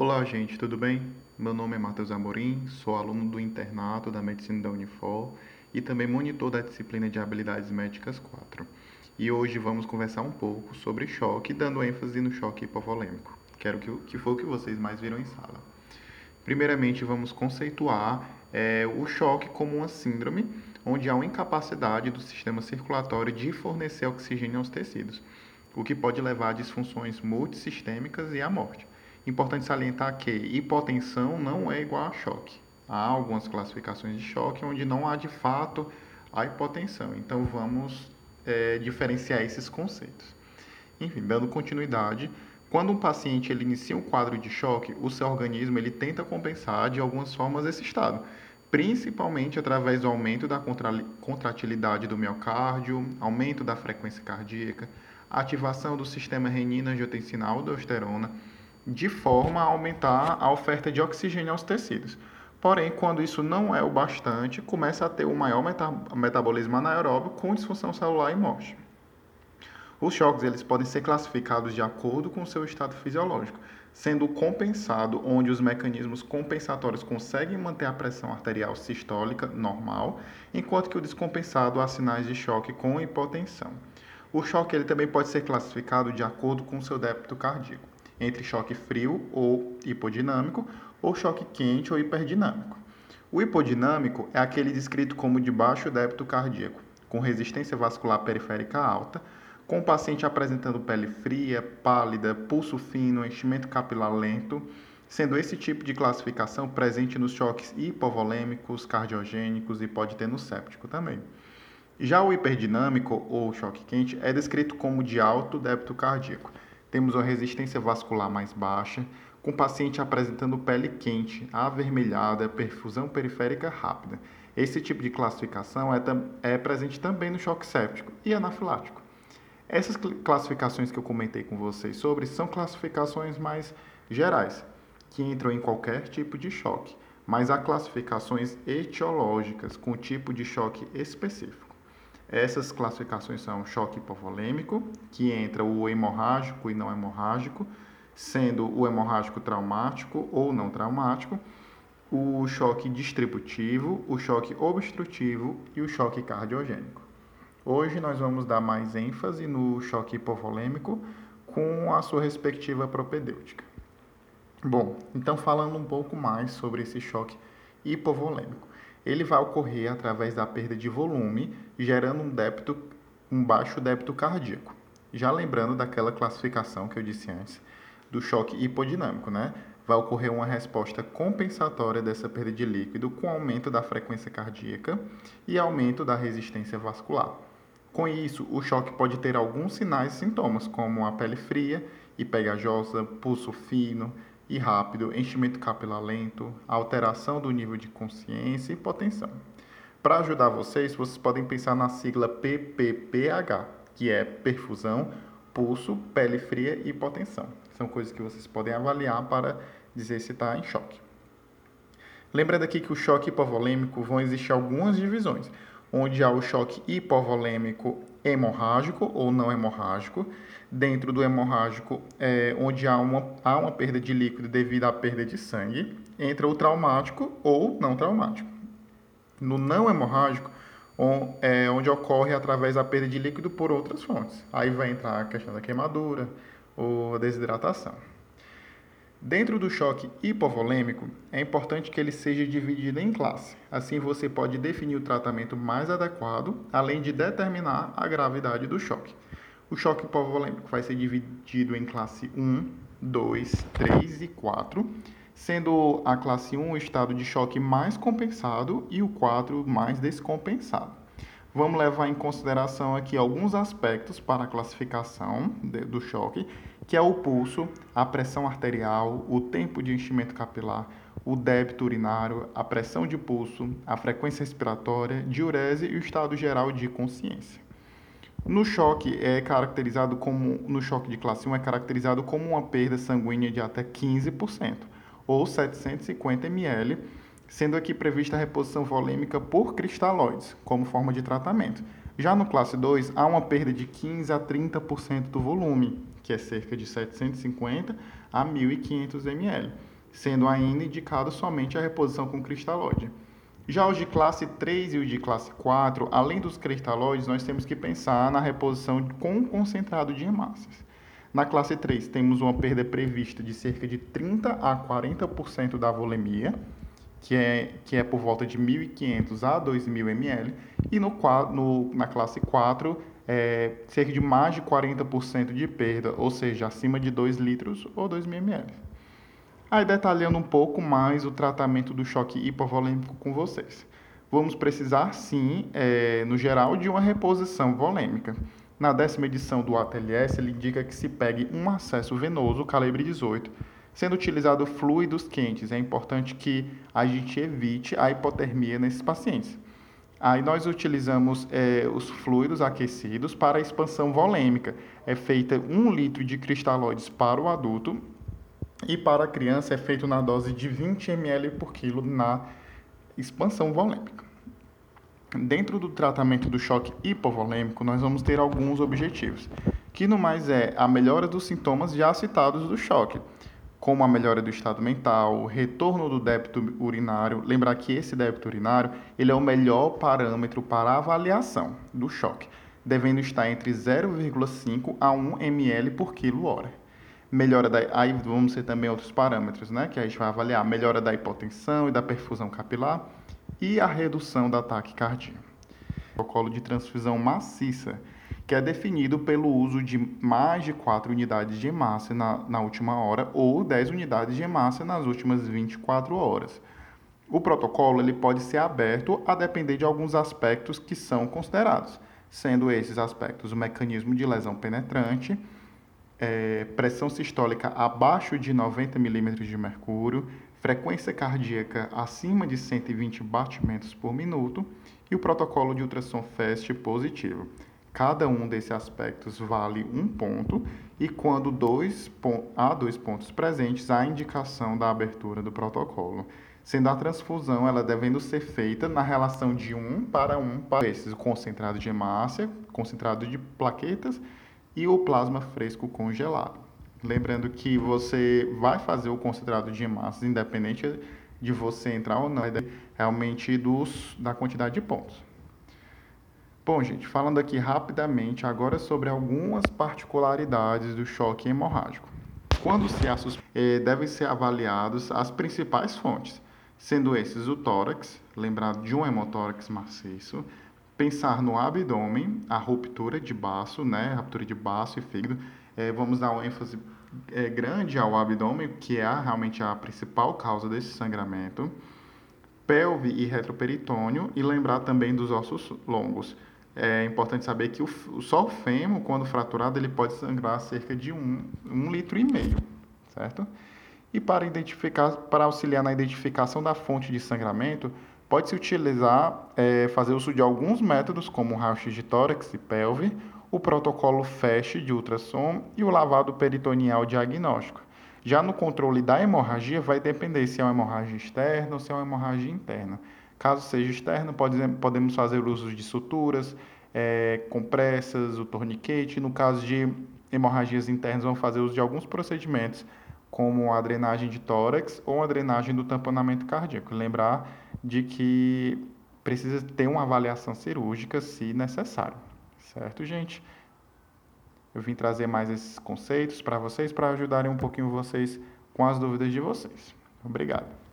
Olá, gente, tudo bem? Meu nome é Matheus Amorim, sou aluno do internato da Medicina da Unifor e também monitor da disciplina de Habilidades Médicas 4. E hoje vamos conversar um pouco sobre choque, dando ênfase no choque hipovolêmico, que, era o que, que foi o que vocês mais viram em sala. Primeiramente, vamos conceituar é, o choque como uma síndrome onde há uma incapacidade do sistema circulatório de fornecer oxigênio aos tecidos, o que pode levar a disfunções multissistêmicas e à morte. Importante salientar que hipotensão não é igual a choque. Há algumas classificações de choque onde não há de fato a hipotensão. Então vamos é, diferenciar esses conceitos. Enfim, dando continuidade, quando um paciente ele inicia um quadro de choque, o seu organismo ele tenta compensar de algumas formas esse estado, principalmente através do aumento da contratilidade do miocárdio, aumento da frequência cardíaca, ativação do sistema renina-angiotensina-aldosterona, de forma a aumentar a oferta de oxigênio aos tecidos. Porém, quando isso não é o bastante, começa a ter um maior meta metabolismo anaeróbio com disfunção celular e morte. Os choques eles podem ser classificados de acordo com seu estado fisiológico, sendo compensado onde os mecanismos compensatórios conseguem manter a pressão arterial sistólica normal, enquanto que o descompensado há sinais de choque com hipotensão. O choque ele também pode ser classificado de acordo com seu débito cardíaco entre choque frio ou hipodinâmico ou choque quente ou hiperdinâmico. O hipodinâmico é aquele descrito como de baixo débito cardíaco, com resistência vascular periférica alta, com o paciente apresentando pele fria, pálida, pulso fino, enchimento capilar lento, sendo esse tipo de classificação presente nos choques hipovolêmicos, cardiogênicos e pode ter no séptico também. Já o hiperdinâmico ou choque quente é descrito como de alto débito cardíaco, temos uma resistência vascular mais baixa, com o paciente apresentando pele quente, avermelhada, perfusão periférica rápida. Esse tipo de classificação é, é presente também no choque séptico e anafilático. Essas classificações que eu comentei com vocês sobre são classificações mais gerais, que entram em qualquer tipo de choque, mas há classificações etiológicas com tipo de choque específico. Essas classificações são choque hipovolêmico, que entra o hemorrágico e não hemorrágico, sendo o hemorrágico traumático ou não traumático, o choque distributivo, o choque obstrutivo e o choque cardiogênico. Hoje nós vamos dar mais ênfase no choque hipovolêmico com a sua respectiva propedêutica. Bom, então falando um pouco mais sobre esse choque hipovolêmico ele vai ocorrer através da perda de volume, gerando um débito, um baixo débito cardíaco. Já lembrando daquela classificação que eu disse antes, do choque hipodinâmico, né? Vai ocorrer uma resposta compensatória dessa perda de líquido com aumento da frequência cardíaca e aumento da resistência vascular. Com isso, o choque pode ter alguns sinais e sintomas, como a pele fria e pegajosa, pulso fino, e rápido, enchimento capilar lento, alteração do nível de consciência e hipotensão. Para ajudar vocês, vocês podem pensar na sigla PPPH, que é perfusão, pulso, pele fria e hipotensão. São coisas que vocês podem avaliar para dizer se está em choque. Lembrando aqui que o choque hipovolêmico vão existir algumas divisões, onde há o choque hipovolêmico hemorrágico ou não hemorrágico, dentro do hemorrágico, é, onde há uma, há uma perda de líquido devido à perda de sangue, entra o traumático ou não traumático. No não hemorrágico, on, é, onde ocorre através da perda de líquido por outras fontes. Aí vai entrar a questão da queimadura ou desidratação. Dentro do choque hipovolêmico, é importante que ele seja dividido em classe. Assim você pode definir o tratamento mais adequado, além de determinar a gravidade do choque. O choque hipovolêmico vai ser dividido em classe 1, 2, 3 e 4, sendo a classe 1 o estado de choque mais compensado e o 4 mais descompensado. Vamos levar em consideração aqui alguns aspectos para a classificação do choque, que é o pulso, a pressão arterial, o tempo de enchimento capilar, o débito urinário, a pressão de pulso, a frequência respiratória, diurese e o estado geral de consciência. No choque é caracterizado como no choque de classe 1 é caracterizado como uma perda sanguínea de até 15% ou 750 ml, sendo aqui prevista a reposição volêmica por cristalóides como forma de tratamento. Já no classe 2 há uma perda de 15 a 30% do volume, que é cerca de 750 a 1.500 ml, sendo ainda indicado somente a reposição com cristalóide. Já os de classe 3 e os de classe 4, além dos cristalóides, nós temos que pensar na reposição com concentrado de hemácias. Na classe 3, temos uma perda prevista de cerca de 30 a 40% da volemia, que é, que é por volta de 1.500 a 2.000 ml, e no, no, na classe 4, é, cerca de mais de 40% de perda, ou seja, acima de 2 litros ou 2.000 ml. Aí detalhando um pouco mais o tratamento do choque hipovolêmico com vocês. Vamos precisar sim, é, no geral, de uma reposição volêmica. Na décima edição do ATLS, ele indica que se pegue um acesso venoso calibre 18, sendo utilizado fluidos quentes. É importante que a gente evite a hipotermia nesses pacientes. Aí nós utilizamos é, os fluidos aquecidos para a expansão volêmica. É feita 1 litro de cristalóides para o adulto e para a criança é feito na dose de 20 ml por quilo na expansão volêmica. Dentro do tratamento do choque hipovolêmico, nós vamos ter alguns objetivos, que no mais é a melhora dos sintomas já citados do choque, como a melhora do estado mental, o retorno do débito urinário. Lembrar que esse débito urinário ele é o melhor parâmetro para avaliação do choque, devendo estar entre 0,5 a 1 ml por quilo hora. Melhora da, aí vamos ter também outros parâmetros, né, que a gente vai avaliar, melhora da hipotensão e da perfusão capilar e a redução da ataque cardíaco. Protocolo de transfusão maciça, que é definido pelo uso de mais de 4 unidades de hemácia na, na última hora ou 10 unidades de hemácia nas últimas 24 horas. O protocolo ele pode ser aberto a depender de alguns aspectos que são considerados, sendo esses aspectos o mecanismo de lesão penetrante, é, pressão sistólica abaixo de 90 milímetros de mercúrio, frequência cardíaca acima de 120 batimentos por minuto e o protocolo de ultrassom FAST positivo. Cada um desses aspectos vale um ponto e quando dois, há dois pontos presentes, há indicação da abertura do protocolo, sendo a transfusão ela devendo ser feita na relação de um para um para esses, o concentrado de hemácia, concentrado de plaquetas e o plasma fresco congelado. Lembrando que você vai fazer o concentrado de hemácias independente de você entrar ou não, é realmente dos, da quantidade de pontos. Bom, gente, falando aqui rapidamente agora sobre algumas particularidades do choque hemorrágico. Quando se eh, devem ser avaliados as principais fontes, sendo esses o tórax, lembrado de um hemotórax maciço, pensar no abdômen, a ruptura de baço, né, ruptura de baço e fígado, é, vamos dar uma ênfase é, grande ao abdômen, que é a, realmente a principal causa desse sangramento, pelve e retroperitônio, e lembrar também dos ossos longos. É importante saber que o, só o fêmur, quando fraturado, ele pode sangrar cerca de um, um litro e meio, certo? E para identificar, para auxiliar na identificação da fonte de sangramento, pode-se utilizar, é, fazer uso de alguns métodos, como o raio-x de tórax e pelve, o protocolo FAST de ultrassom e o lavado peritoneal diagnóstico. Já no controle da hemorragia, vai depender se é uma hemorragia externa ou se é uma hemorragia interna. Caso seja externa, pode, podemos fazer uso de suturas, é, compressas, o torniquete. No caso de hemorragias internas, vamos fazer uso de alguns procedimentos, como a drenagem de tórax ou a drenagem do tamponamento cardíaco. Lembrar de que precisa ter uma avaliação cirúrgica se necessário. Certo, gente? Eu vim trazer mais esses conceitos para vocês, para ajudarem um pouquinho vocês com as dúvidas de vocês. Obrigado.